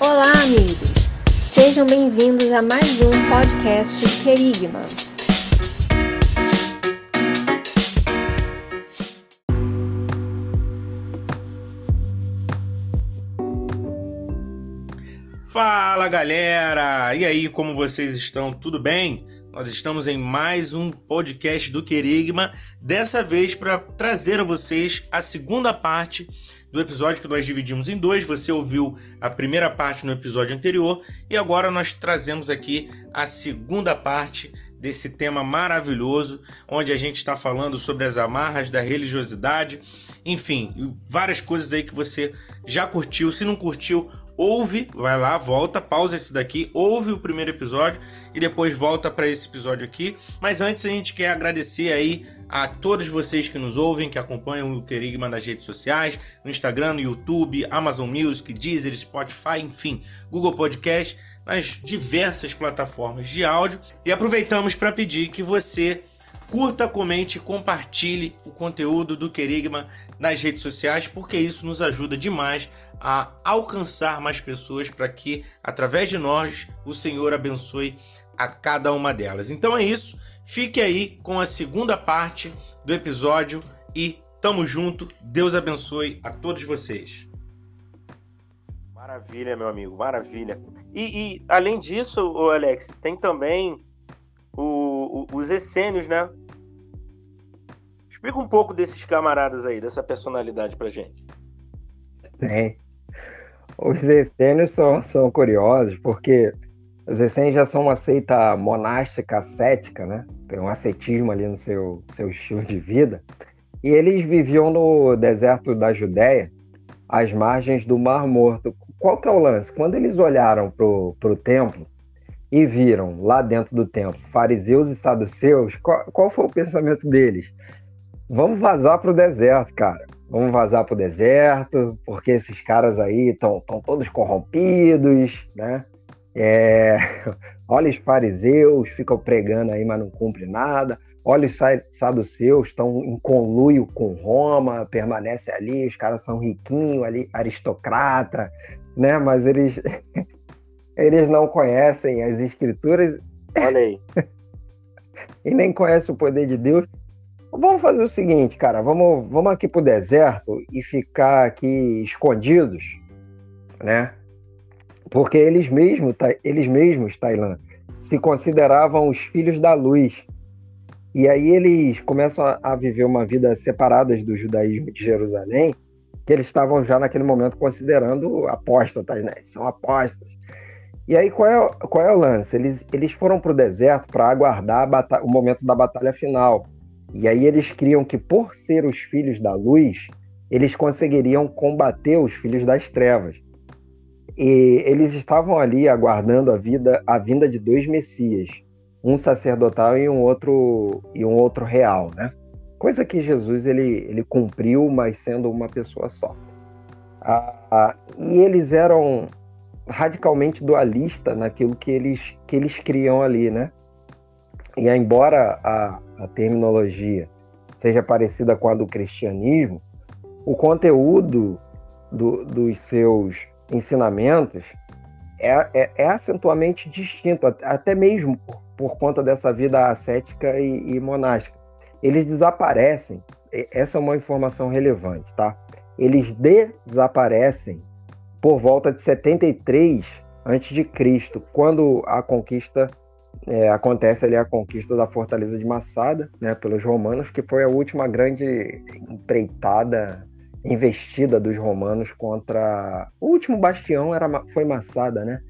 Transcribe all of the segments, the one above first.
Olá, amigos! Sejam bem-vindos a mais um podcast Querigma. Fala galera! E aí, como vocês estão? Tudo bem? Nós estamos em mais um podcast do Querigma, dessa vez para trazer a vocês a segunda parte do episódio que nós dividimos em dois. Você ouviu a primeira parte no episódio anterior e agora nós trazemos aqui a segunda parte desse tema maravilhoso, onde a gente está falando sobre as amarras da religiosidade, enfim, várias coisas aí que você já curtiu. Se não curtiu, ouve, vai lá, volta, pausa esse daqui, ouve o primeiro episódio e depois volta para esse episódio aqui. Mas antes a gente quer agradecer aí a todos vocês que nos ouvem, que acompanham o Querigma nas redes sociais, no Instagram, no YouTube, Amazon Music, Deezer, Spotify, enfim, Google Podcast, nas diversas plataformas de áudio. E aproveitamos para pedir que você curta, comente e compartilhe o conteúdo do Querigma nas redes sociais, porque isso nos ajuda demais a alcançar mais pessoas para que, através de nós, o Senhor abençoe a cada uma delas. Então é isso. Fique aí com a segunda parte do episódio e tamo junto. Deus abençoe a todos vocês. Maravilha, meu amigo, maravilha. E, e além disso, o Alex, tem também o, o, os essênios, né? Explica um pouco desses camaradas aí, dessa personalidade pra gente. Tem. Os essênios são, são curiosos, porque os essênios já são uma seita monástica, ascética, né? Tem um ascetismo ali no seu, seu estilo de vida. E eles viviam no deserto da Judéia, às margens do Mar Morto. Qual que é o lance? Quando eles olharam para o templo e viram lá dentro do templo fariseus e saduceus, qual, qual foi o pensamento deles? Vamos vazar para o deserto, cara vamos vazar para o deserto, porque esses caras aí estão todos corrompidos, né? É, olha os fariseus, ficam pregando aí, mas não cumpre nada. Olha os saduceus, estão em conluio com Roma, permanece ali, os caras são riquinhos ali, aristocrata, né? Mas eles, eles não conhecem as escrituras. Olha aí. e nem conhecem o poder de Deus. Vamos fazer o seguinte, cara, vamos, vamos aqui pro deserto e ficar aqui escondidos, né? Porque eles mesmos, eles mesmos, Tailã, se consideravam os filhos da luz. E aí eles começam a, viver uma vida separadas do judaísmo de Jerusalém, que eles estavam já naquele momento considerando apóstatas, né? São apóstatas. E aí qual é, qual é o lance? Eles, eles foram para o deserto para aguardar o momento da batalha final e aí eles criam que, por ser os filhos da luz, eles conseguiriam combater os filhos das trevas. E eles estavam ali aguardando a vida, a vinda de dois messias, um sacerdotal e um outro e um outro real, né? Coisa que Jesus ele, ele cumpriu, mas sendo uma pessoa só. Ah, ah, e eles eram radicalmente dualistas naquilo que eles que eles criam ali, né? E embora a, a terminologia seja parecida com a do cristianismo, o conteúdo do, dos seus ensinamentos é, é, é, acentualmente distinto, até mesmo por, por conta dessa vida ascética e, e, monástica. Eles desaparecem, essa é uma informação relevante, tá? Eles desaparecem por volta de 73 a.C., quando a conquista é, acontece ali a conquista da fortaleza de Massada, né, pelos romanos, que foi a última grande empreitada, investida dos romanos contra o último bastião era foi Massada, né,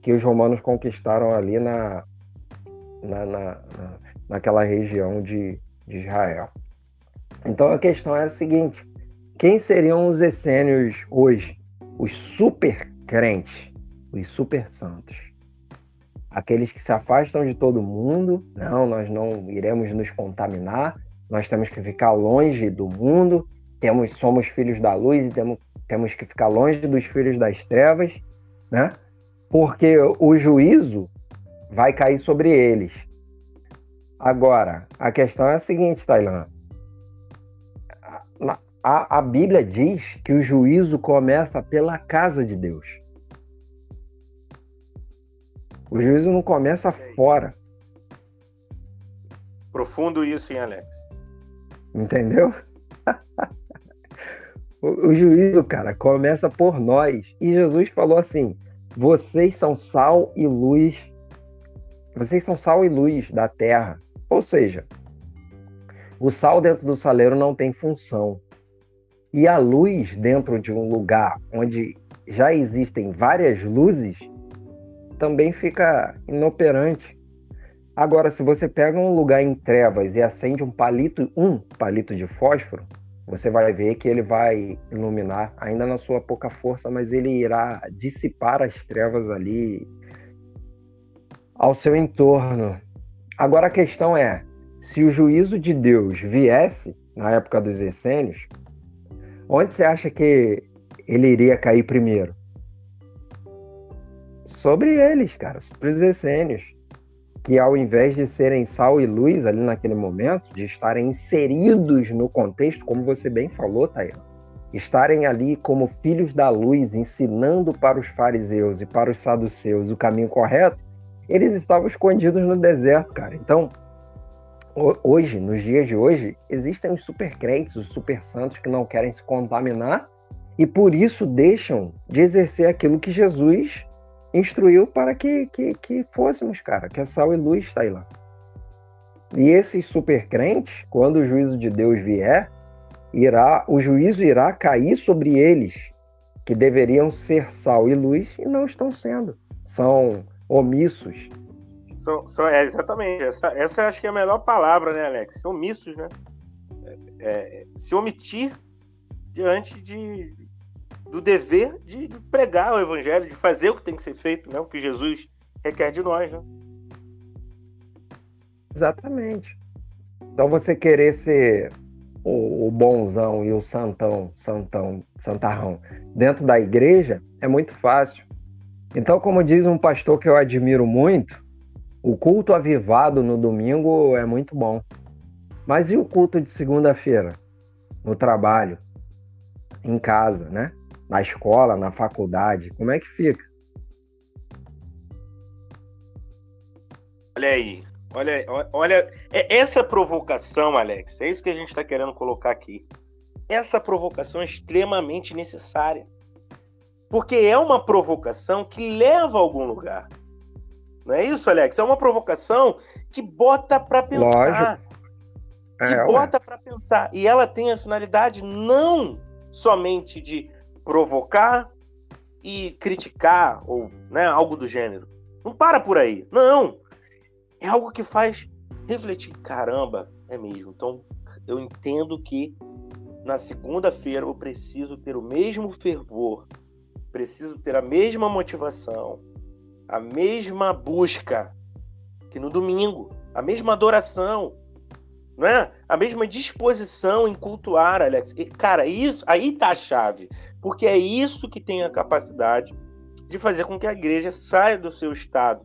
que os romanos conquistaram ali na, na, na, na naquela região de, de Israel. Então a questão é a seguinte: quem seriam os essênios hoje? Os super crentes, os super santos aqueles que se afastam de todo mundo, não, nós não iremos nos contaminar, nós temos que ficar longe do mundo, temos, somos filhos da luz e temos, temos que ficar longe dos filhos das trevas, né? Porque o juízo vai cair sobre eles. Agora, a questão é a seguinte, Tailã. A, a Bíblia diz que o juízo começa pela casa de Deus. O juízo não começa fora. Profundo isso, hein, Alex? Entendeu? o, o juízo, cara, começa por nós. E Jesus falou assim: vocês são sal e luz. Vocês são sal e luz da terra. Ou seja, o sal dentro do saleiro não tem função. E a luz dentro de um lugar onde já existem várias luzes também fica inoperante. Agora, se você pega um lugar em trevas e acende um palito, um palito de fósforo, você vai ver que ele vai iluminar, ainda na sua pouca força, mas ele irá dissipar as trevas ali ao seu entorno. Agora a questão é, se o juízo de Deus viesse na época dos essênios, onde você acha que ele iria cair primeiro? Sobre eles, cara, sobre os essênios que ao invés de serem sal e luz ali naquele momento, de estarem inseridos no contexto, como você bem falou, Taylor, estarem ali como filhos da luz, ensinando para os fariseus e para os saduceus o caminho correto, eles estavam escondidos no deserto, cara. Então, hoje, nos dias de hoje, existem os super crentes, os super santos que não querem se contaminar e por isso deixam de exercer aquilo que Jesus instruiu para que, que, que fôssemos, cara, que a sal e luz está aí lá. E esses super crentes, quando o juízo de Deus vier, irá, o juízo irá cair sobre eles, que deveriam ser sal e luz e não estão sendo. São omissos. São, são, é, exatamente. Essa, essa acho que é a melhor palavra, né, Alex? Omissos, né? É, é, se omitir diante de, do dever de, pregar o evangelho, de fazer o que tem que ser feito, né? o que Jesus requer de nós. Né? Exatamente. Então você querer ser o, o bonzão e o santão, santão, santarrão dentro da igreja é muito fácil. Então, como diz um pastor que eu admiro muito, o culto avivado no domingo é muito bom. Mas e o culto de segunda-feira? No trabalho, em casa, né? Na escola, na faculdade? Como é que fica? Olha aí, olha, olha, é essa provocação, Alex, é isso que a gente está querendo colocar aqui. Essa provocação é extremamente necessária. Porque é uma provocação que leva a algum lugar. Não é isso, Alex? É uma provocação que bota para pensar. Lógico. É, que bota para pensar. E ela tem a finalidade não somente de provocar e criticar, ou né, algo do gênero. Não para por aí. Não! É algo que faz refletir. Caramba, é mesmo. Então, eu entendo que na segunda-feira eu preciso ter o mesmo fervor, preciso ter a mesma motivação, a mesma busca que no domingo, a mesma adoração, é? A mesma disposição em cultuar, Alex. E, cara, isso aí tá a chave. Porque é isso que tem a capacidade de fazer com que a igreja saia do seu estado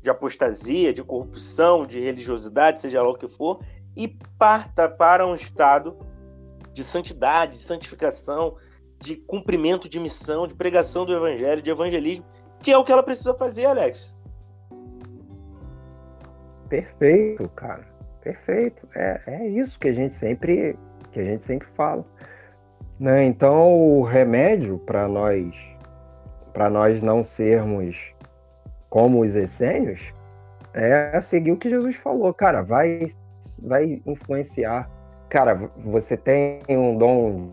de apostasia, de corrupção, de religiosidade, seja lá o que for, e parta para um estado de santidade, de santificação, de cumprimento de missão, de pregação do evangelho, de evangelismo, que é o que ela precisa fazer, Alex. Perfeito, cara. Perfeito. É, é isso que a gente sempre que a gente sempre fala. Né? Então, o remédio para nós para nós não sermos como os essênios é seguir o que Jesus falou, cara, vai vai influenciar. Cara, você tem um dom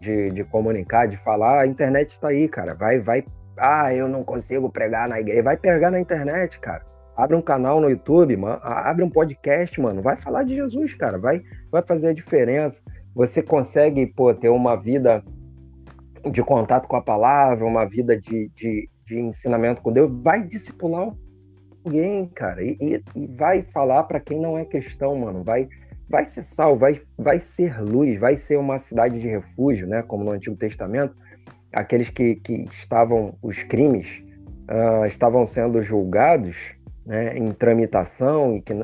de, de comunicar, de falar, a internet está aí, cara. Vai, vai. Ah, eu não consigo pregar na igreja. Vai pregar na internet, cara. Abre um canal no YouTube, mano. Abre um podcast, mano. Vai falar de Jesus, cara. Vai, vai fazer a diferença você consegue pô, ter uma vida de contato com a palavra, uma vida de, de, de ensinamento com Deus, vai discipular alguém, cara, e, e, e vai falar para quem não é cristão, mano, vai vai ser sal, vai, vai ser luz, vai ser uma cidade de refúgio, né, como no Antigo Testamento, aqueles que, que estavam, os crimes uh, estavam sendo julgados né, em tramitação e que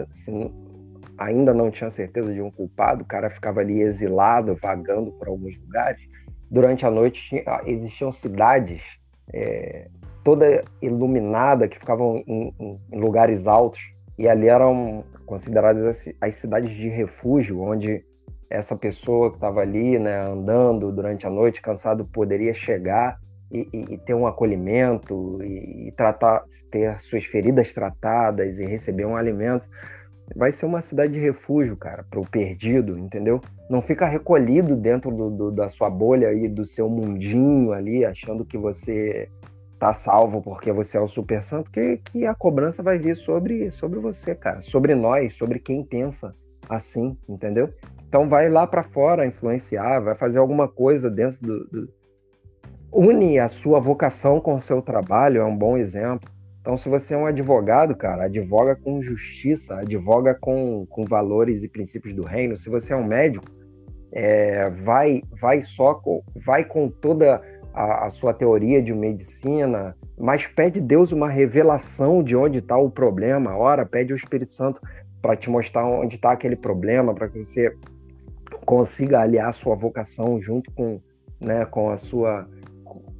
ainda não tinha certeza de um culpado, o cara ficava ali exilado, vagando por alguns lugares. Durante a noite tinha, ah, existiam cidades é, toda iluminada, que ficavam em, em, em lugares altos, e ali eram consideradas as, as cidades de refúgio, onde essa pessoa que estava ali, né, andando durante a noite, cansado, poderia chegar e, e, e ter um acolhimento e, e, tratar, ter suas feridas tratadas e receber um alimento. Vai ser uma cidade de refúgio, cara, para o perdido, entendeu? Não fica recolhido dentro do, do, da sua bolha e do seu mundinho ali, achando que você tá salvo porque você é o super santo, que, que a cobrança vai vir sobre, sobre você, cara, sobre nós, sobre quem pensa assim, entendeu? Então vai lá para fora influenciar, vai fazer alguma coisa dentro do, do, Une a sua vocação com o seu trabalho, é um bom exemplo. Então, se você é um advogado, cara, advoga com justiça, advoga com, com valores e princípios do reino. Se você é um médico, é, vai, vai só com, vai com toda a, a, sua teoria de medicina, mas pede Deus uma revelação de onde está o problema. Ora, pede o Espírito Santo para te mostrar onde está aquele problema, para que você consiga aliar sua vocação junto com, né, com a sua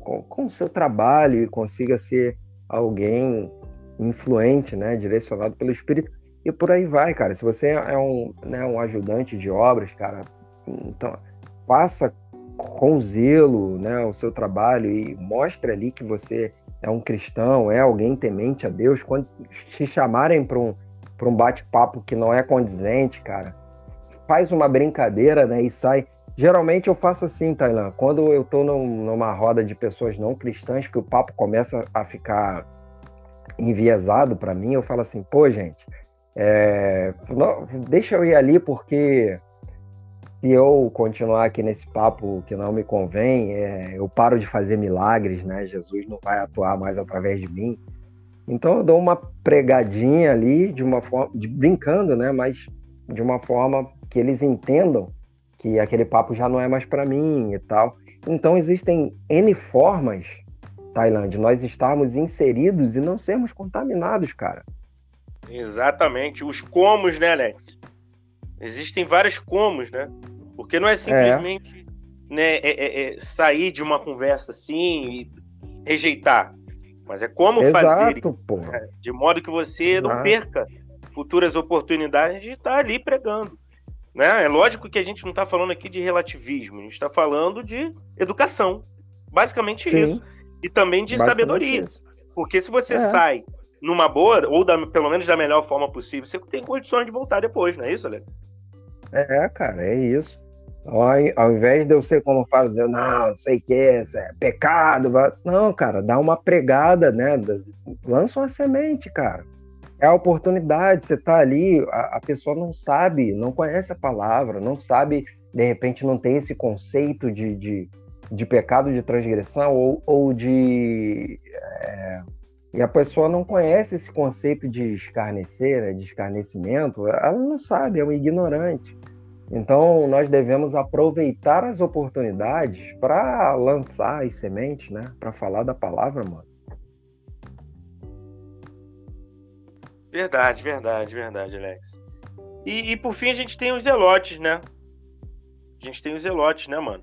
com, o seu trabalho e consiga ser alguém influente, né, direcionado pelo Espírito e por aí vai, cara. Se você é um, né, um ajudante de obras, cara, então faça com zelo, né, o seu trabalho e mostre ali que você é um cristão, é alguém temente a Deus. Quando te chamarem para um, um bate-papo que não é condizente, cara, faz uma brincadeira, né, e sai. Geralmente eu faço assim, Tailan, quando eu tô num, numa roda de pessoas não cristãs, que o papo começa a ficar enviesado para mim, eu falo assim, pô, gente, é, não, deixa eu ir ali porque se eu continuar aqui nesse papo que não me convém, é, eu paro de fazer milagres, né? Jesus não vai atuar mais através de mim. Então eu dou uma pregadinha ali de uma forma, de, brincando, né? Mas de uma forma que eles entendam que aquele papo já não é mais para mim e tal. Então existem N formas, Tailândia, nós estarmos inseridos e não sermos contaminados, cara. Exatamente. Os comos, né, Alex? Existem vários comos, né? Porque não é simplesmente é. Né, é, é, é sair de uma conversa assim e rejeitar. Mas é como Exato, fazer pô. Né? de modo que você Exato. não perca futuras oportunidades de estar ali pregando. Né? É lógico que a gente não está falando aqui de relativismo, a gente está falando de educação. Basicamente Sim. isso. E também de sabedoria. Isso. Porque se você é. sai numa boa, ou da, pelo menos da melhor forma possível, você tem condições de voltar depois, não é isso, Alex? É, cara, é isso. Ao, ao invés de eu ser como fazer, não, sei que é pecado, não, cara, dá uma pregada, né? Lança uma semente, cara é a oportunidade, você está ali, a, a, pessoa não sabe, não conhece a palavra, não sabe, de repente não tem esse conceito de, de, de pecado de transgressão ou, ou de. É, e a pessoa não conhece esse conceito de escarnecer, né, de escarnecimento, ela não sabe, é um ignorante. Então, nós devemos aproveitar as oportunidades para lançar as sementes, né? Para falar da palavra, mano. Verdade, verdade, verdade, Alex. E, e, por fim a gente tem os zelotes, né? A gente tem os zelotes, né, mano?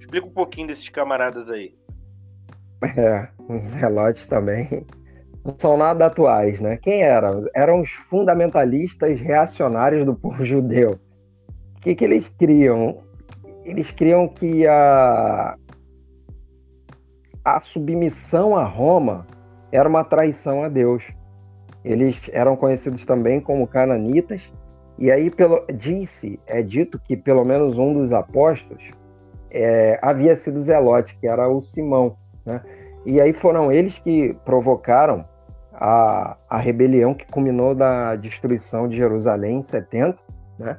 Explica um pouquinho desses camaradas aí. É, os zelotes também não são nada atuais, né? Quem eram? Eram os fundamentalistas reacionários do povo judeu. O que, que eles criam? Eles criam que a, a submissão a Roma era uma traição a Deus. Eles eram conhecidos também como cananitas, e aí pelo, disse, é dito que pelo menos um dos apóstolos é, havia sido Zelote, que era o Simão. Né? E aí foram eles que provocaram a, a rebelião que culminou da destruição de Jerusalém em 70. Né?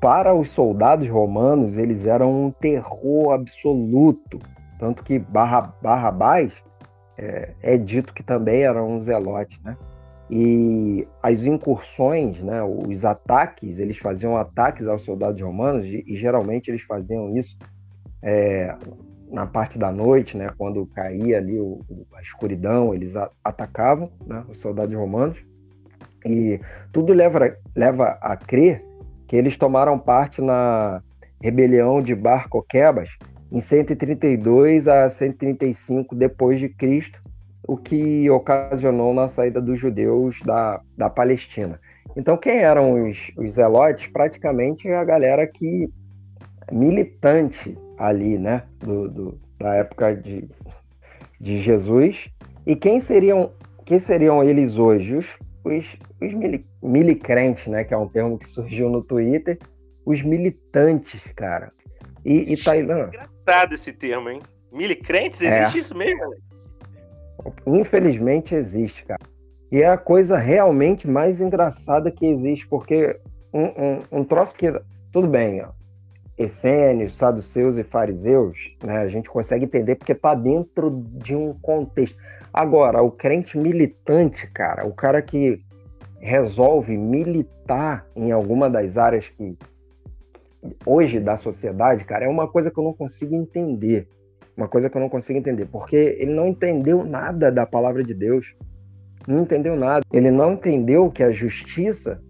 Para os soldados romanos, eles eram um terror absoluto. Tanto que Barrabás é, é, dito que também era um zelote, né? E as incursões, né, os ataques, eles faziam ataques aos soldados romanos e, e geralmente eles faziam isso é, na parte da noite, né, quando caía ali o, a escuridão, eles a, atacavam né, os soldados romanos. E tudo leva, leva a crer que eles tomaram parte na rebelião de Bar Coquebas, em 132 a 135 depois de Cristo, o que ocasionou na saída dos judeus da, da Palestina. Então, quem eram os, os zelotes? Praticamente a galera que militante ali, né, do, do, da época de, de Jesus. E quem seriam, quem seriam eles hoje? Os, os, os mili, milicrentes, né, que é um termo que surgiu no Twitter, os militantes, cara. E, e Tailã. Engraçado esse termo, hein? Milicrentes? É. Existe é. isso mesmo, Alex? Infelizmente existe, cara. E é a coisa realmente mais engraçada que existe, porque um, um, um troço que. Tudo bem, ó, essênios, saduceus e fariseus, né, a gente consegue entender porque está dentro de um contexto. Agora, o crente militante, cara, o cara que resolve militar em alguma das áreas que hoje da sociedade, cara, é uma coisa que eu não consigo entender. Uma coisa que eu não consigo entender, porque ele não entendeu nada da palavra de Deus. Não entendeu nada. Ele não entendeu que a justiça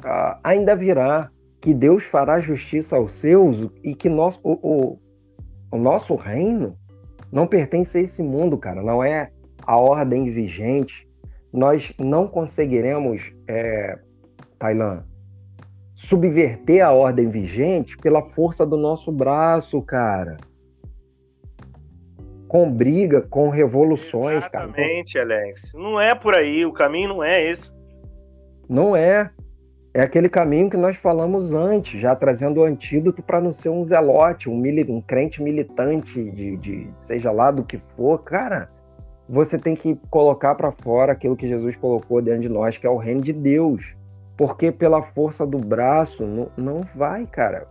uh, ainda virá, que Deus fará justiça aos seus e que nós, o, o, o nosso reino não pertence a esse mundo, cara. Não é a ordem vigente. Nós não conseguiremos, é, Tailã, subverter a ordem vigente pela força do nosso braço, cara. Com briga, com revoluções, Exatamente, cara. Alex. Não é por aí, o caminho não é esse. Não é. É aquele caminho que nós falamos antes, já trazendo o antídoto para não ser um zelote, um, mili um crente militante de, de seja lá do que for. Cara, você tem que colocar para fora aquilo que Jesus colocou dentro de nós, que é o reino de Deus porque pela força do braço não, não vai, cara.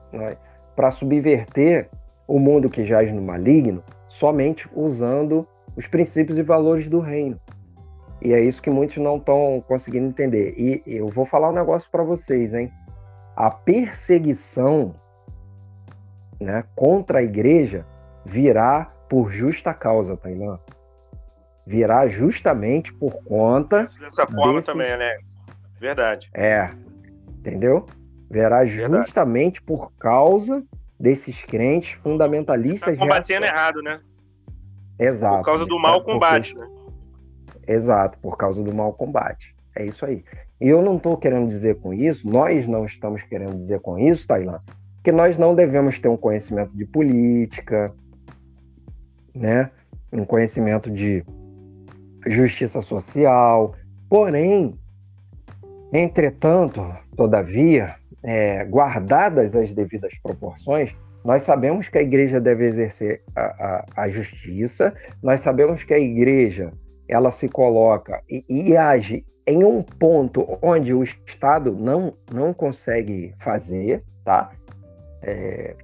Para subverter o mundo que jaz no maligno, somente usando os princípios e valores do reino. E é isso que muitos não estão conseguindo entender. E eu vou falar um negócio para vocês, hein? A perseguição né, contra a igreja virá por justa causa, Tailã. Virá justamente por conta. Dessa forma desses... também, Alex. Verdade. É. Entendeu? Verá Verdade. justamente por causa desses crentes fundamentalistas. Tá combatendo errado, né? Exato. Por causa do mau combate, né? Exato, por causa do mau combate. É isso aí. E eu não estou querendo dizer com isso, nós não estamos querendo dizer com isso, Tailã, que nós não devemos ter um conhecimento de política, né? Um conhecimento de justiça social. Porém, Entretanto, todavia, é, guardadas as devidas proporções, nós sabemos que a igreja deve exercer a, a, a justiça, nós sabemos que a igreja ela se coloca e, e, age em um ponto onde o Estado não, não consegue fazer, tá? É,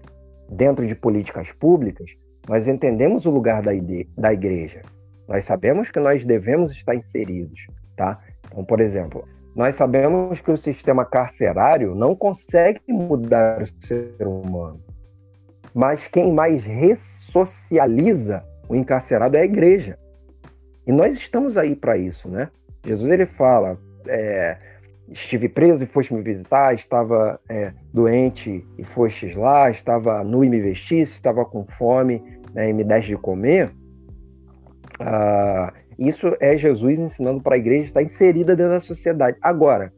dentro de políticas públicas, nós entendemos o lugar da, da igreja. Nós sabemos que nós devemos estar inseridos, tá? Então, por exemplo, nós sabemos que o sistema carcerário não consegue mudar o ser humano. Mas quem mais ressocializa o encarcerado é a igreja. E nós estamos aí para isso, né? Jesus ele fala: é, estive preso e foste me visitar, estava é, doente e fostes lá, estava nu e me vestiste, estava com fome né, e me deste de comer. Ah, isso é Jesus ensinando para a igreja estar inserida dentro da sociedade. Agora,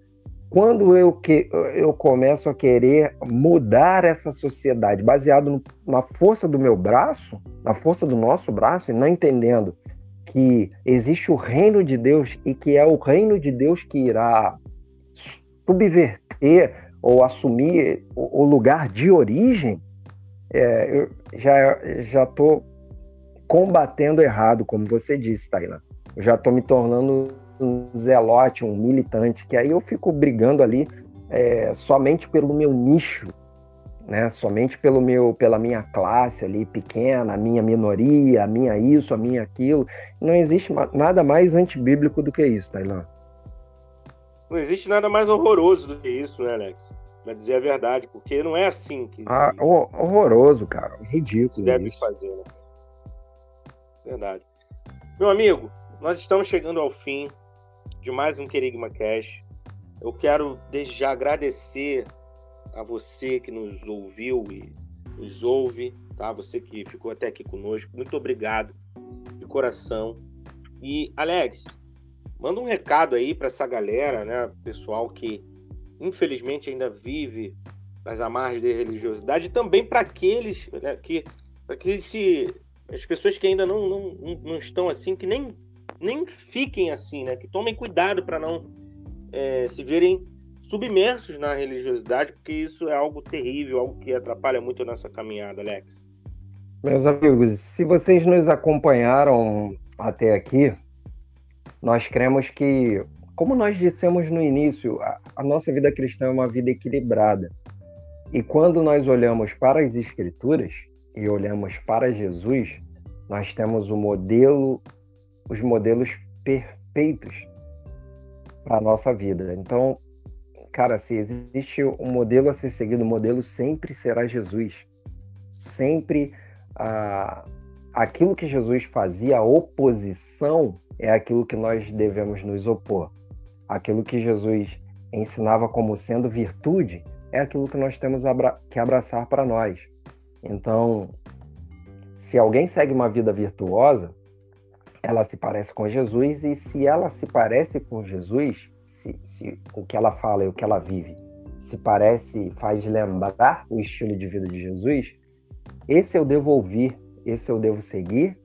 quando eu, que, eu começo a querer mudar essa sociedade baseado no, na força do meu braço, na força do nosso braço, e não entendendo que existe o reino de Deus e que é o reino de Deus que irá subverter ou assumir o, o lugar de origem, é, eu já estou combatendo errado, como você disse, Tailã eu já estou me tornando um zelote, um militante, que aí eu fico brigando ali é, somente pelo meu nicho, né? Somente pelo meu, pela minha classe ali pequena, a minha minoria, a minha isso, a minha aquilo. Não existe nada mais antibíblico do que isso, Tailã. Não existe nada mais horroroso do que isso, né, Alex? Pra dizer a verdade, porque não é assim que. Ah, horroroso, cara. Ridículo. Se deve isso. fazer, né? Verdade. Meu amigo, nós estamos chegando ao fim de mais um Querigma Cash. Eu quero desde já agradecer a você que nos ouviu e nos ouve. tá? Você que ficou até aqui conosco, muito obrigado de coração. E Alex, manda um recado aí para essa galera, né, pessoal que infelizmente ainda vive nas amarras da religiosidade, e também para aqueles né, que, para que se as pessoas que ainda não, não, não estão assim, que nem, nem fiquem assim, né, que tomem cuidado para não é, se verem submersos na religiosidade, porque isso é algo terrível, algo que atrapalha muito a nossa caminhada, Alex. Meus amigos, se vocês nos acompanharam até aqui, nós cremos que, como nós dissemos no início, a, a nossa vida cristã é uma vida equilibrada. E quando nós olhamos para as Escrituras e olhamos para Jesus, nós temos o modelo, os modelos perfeitos para a nossa vida. Então, cara, se existe um modelo a ser seguido, o modelo sempre será Jesus. Sempre ah, aquilo que Jesus fazia, a oposição, é aquilo que nós devemos nos opor. Aquilo que Jesus ensinava como sendo virtude, é aquilo que nós temos que abraçar para nós. Então, se alguém segue uma vida virtuosa, ela se parece com Jesus, e se ela se parece com Jesus, se, se o que ela fala e o que ela vive se parece, faz lembrar o estilo de vida de Jesus, esse eu devo ouvir, esse eu devo seguir,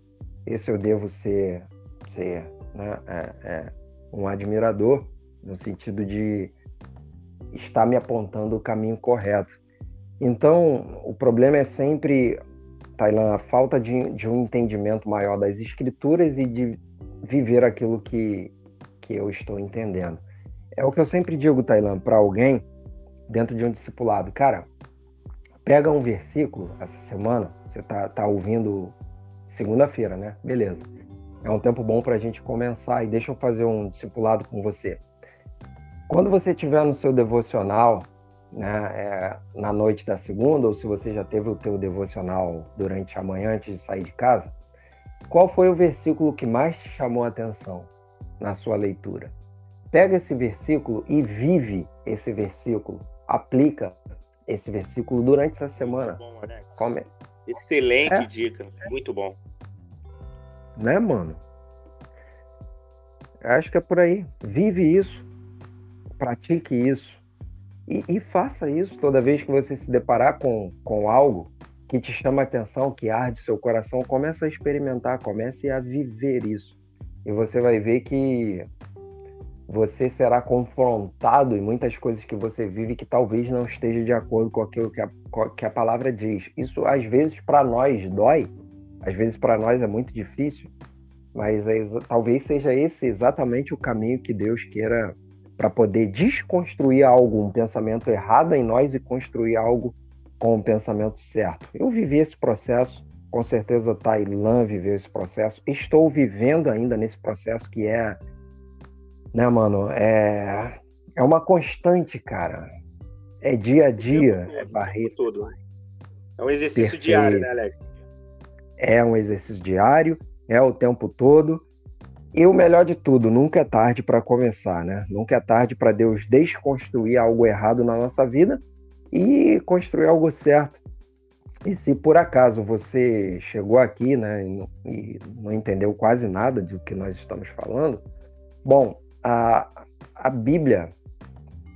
esse eu devo ser, ser né, é, é um admirador, no sentido de está me apontando o caminho correto. Então, o problema é sempre, Tailan, a falta de, de um entendimento maior das escrituras e de viver aquilo que, que eu estou entendendo. É o que eu sempre digo, Tailan, para alguém dentro de um discipulado. Cara, pega um versículo essa semana, você tá, tá ouvindo segunda-feira, né? Beleza. É um tempo bom para a gente começar e deixa eu fazer um discipulado com você. Quando você estiver no seu devocional, né, é, na noite da segunda, ou se você já teve o teu devocional durante a manhã antes de sair de casa, qual foi o versículo que mais te chamou a atenção na sua leitura? Pega esse versículo e vive esse versículo, aplica esse versículo durante essa semana. Bom, Come... Excelente é. dica, muito bom. Né, mano? Acho que é por aí. Vive isso pratique isso. E, e, faça isso toda vez que você se deparar com, com algo que te chama a atenção, que arde seu coração, comece a experimentar, comece a viver isso. E você vai ver que você será confrontado em muitas coisas que você vive que talvez não esteja de acordo com aquilo que a, que a palavra diz. Isso às vezes para nós dói, às vezes para nós é muito difícil, mas é, talvez seja esse exatamente o caminho que Deus queira para poder desconstruir algo, um pensamento errado em nós e construir algo com o pensamento certo. Eu vivi esse processo, com certeza Tailã viveu esse processo, estou vivendo ainda nesse processo que é, né, mano, é, é uma constante, cara. É dia a dia, é barreto. Tudo. É um exercício Perfeito. diário, né, Alex? É um exercício diário, é o tempo todo. E o melhor de tudo, nunca é tarde para começar, né? Nunca é tarde para Deus desconstruir algo errado na nossa vida e construir algo certo. E se por acaso você chegou aqui, né, e não entendeu quase nada do que nós estamos falando, bom, a, a Bíblia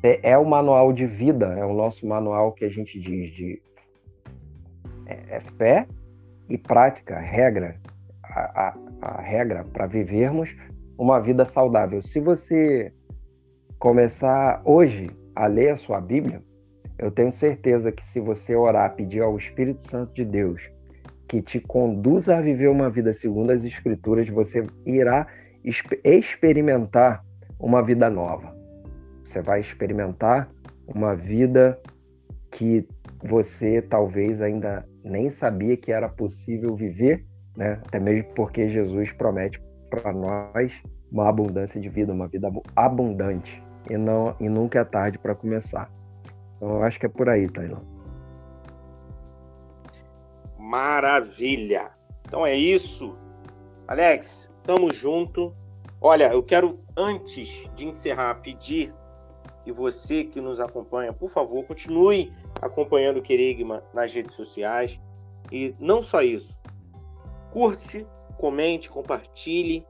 é, é o manual de vida, é o nosso manual que a gente diz de é, é fé e prática, regra, a, a, a regra para vivermos uma vida saudável. Se você começar hoje a ler a sua Bíblia, eu tenho certeza que se você orar, pedir ao Espírito Santo de Deus que te conduza a viver uma vida segundo as Escrituras, você irá experimentar uma vida nova. Você vai experimentar uma vida que você talvez ainda nem sabia que era possível viver né? Até mesmo porque Jesus promete para nós uma abundância de vida, uma vida abundante e não e nunca é tarde para começar. Então eu acho que é por aí, Tailão. Maravilha. Então é isso. Alex, tamo junto. Olha, eu quero antes de encerrar pedir que você que nos acompanha, por favor, continue acompanhando o Querigma nas redes sociais E não só isso. Curte, comente, compartilhe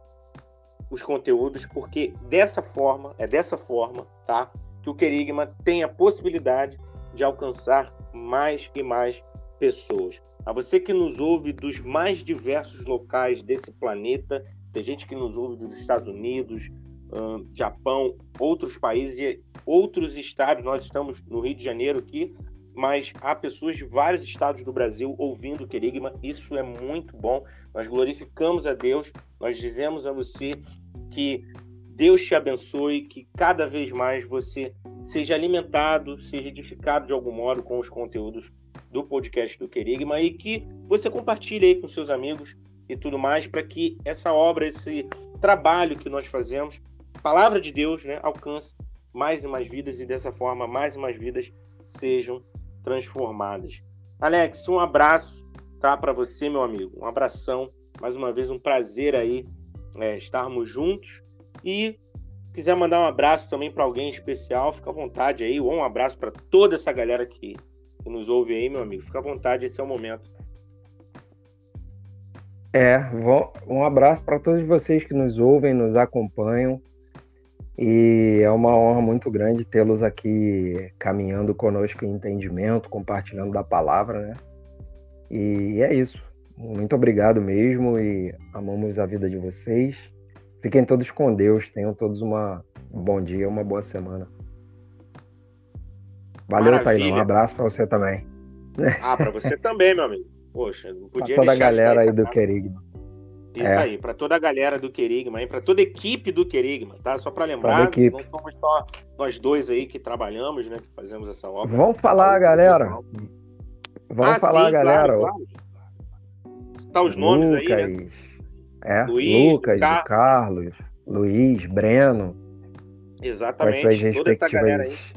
os conteúdos, porque dessa forma, é dessa forma, tá? Que o Querigma tem a possibilidade de alcançar mais e mais pessoas. A você que nos ouve dos mais diversos locais desse planeta, tem gente que nos ouve dos Estados Unidos, Japão, outros países outros estados. Nós estamos no Rio de Janeiro aqui, mas há pessoas de vários estados do Brasil ouvindo o Querigma. Isso é muito bom. Nós glorificamos a Deus, nós dizemos a você que Deus te abençoe, que cada vez mais você seja alimentado, seja edificado de algum modo com os conteúdos do podcast do Querigma e que você compartilhe aí com seus amigos e tudo mais para que essa obra, esse trabalho que nós fazemos, palavra de Deus, né, alcance mais e mais vidas e dessa forma mais e mais vidas sejam transformadas. Alex, um abraço, tá, para você, meu amigo. Um abração. Mais uma vez, um prazer aí é, estarmos juntos. E quiser mandar um abraço também para alguém especial, fica à vontade aí. Ou um abraço para toda essa galera que, que nos ouve aí, meu amigo. Fica à vontade, esse é o momento. É, um abraço para todos vocês que nos ouvem, nos acompanham. E é uma honra muito grande tê-los aqui caminhando conosco em entendimento, compartilhando da palavra, né? E é isso. Muito obrigado mesmo e amamos a vida de vocês. Fiquem todos com Deus, tenham todos uma, um bom dia, uma boa semana. Valeu, Tailão. Um abraço para você também. Ah, para você também, meu amigo. Poxa, não podia pra toda a galera aí do Querigma. Isso é. aí, para toda a galera do Querigma, para toda a equipe do Querigma, tá? Só para lembrar, não somos só nós dois aí que trabalhamos, né? Que fazemos essa obra. Vamos falar, galera. Vamos ah, falar, sim, galera. Claro, claro. Tá os nomes Lucas, aí, né? É, Luiz, Lucas, Car... Carlos, Luiz, Breno. Exatamente. Com as suas respectivas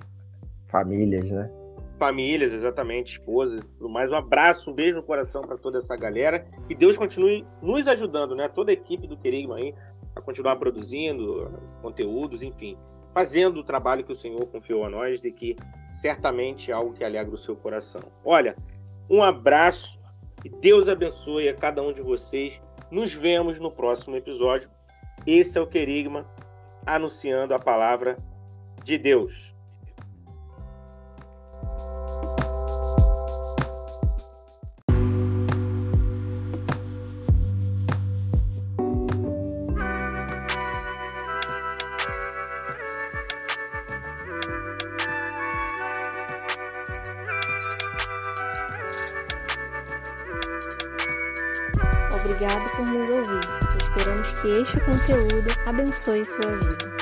famílias, né? Famílias, exatamente, esposas, tudo mais. Um abraço, um beijo no coração para toda essa galera. E Deus continue nos ajudando, né? Toda a equipe do Querigma aí, a continuar produzindo conteúdos, enfim, fazendo o trabalho que o Senhor confiou a nós, de que certamente é algo que alegra o seu coração. Olha, um abraço e Deus abençoe a cada um de vocês. Nos vemos no próximo episódio. Esse é o Querigma anunciando a palavra de Deus. Abençoe sua vida.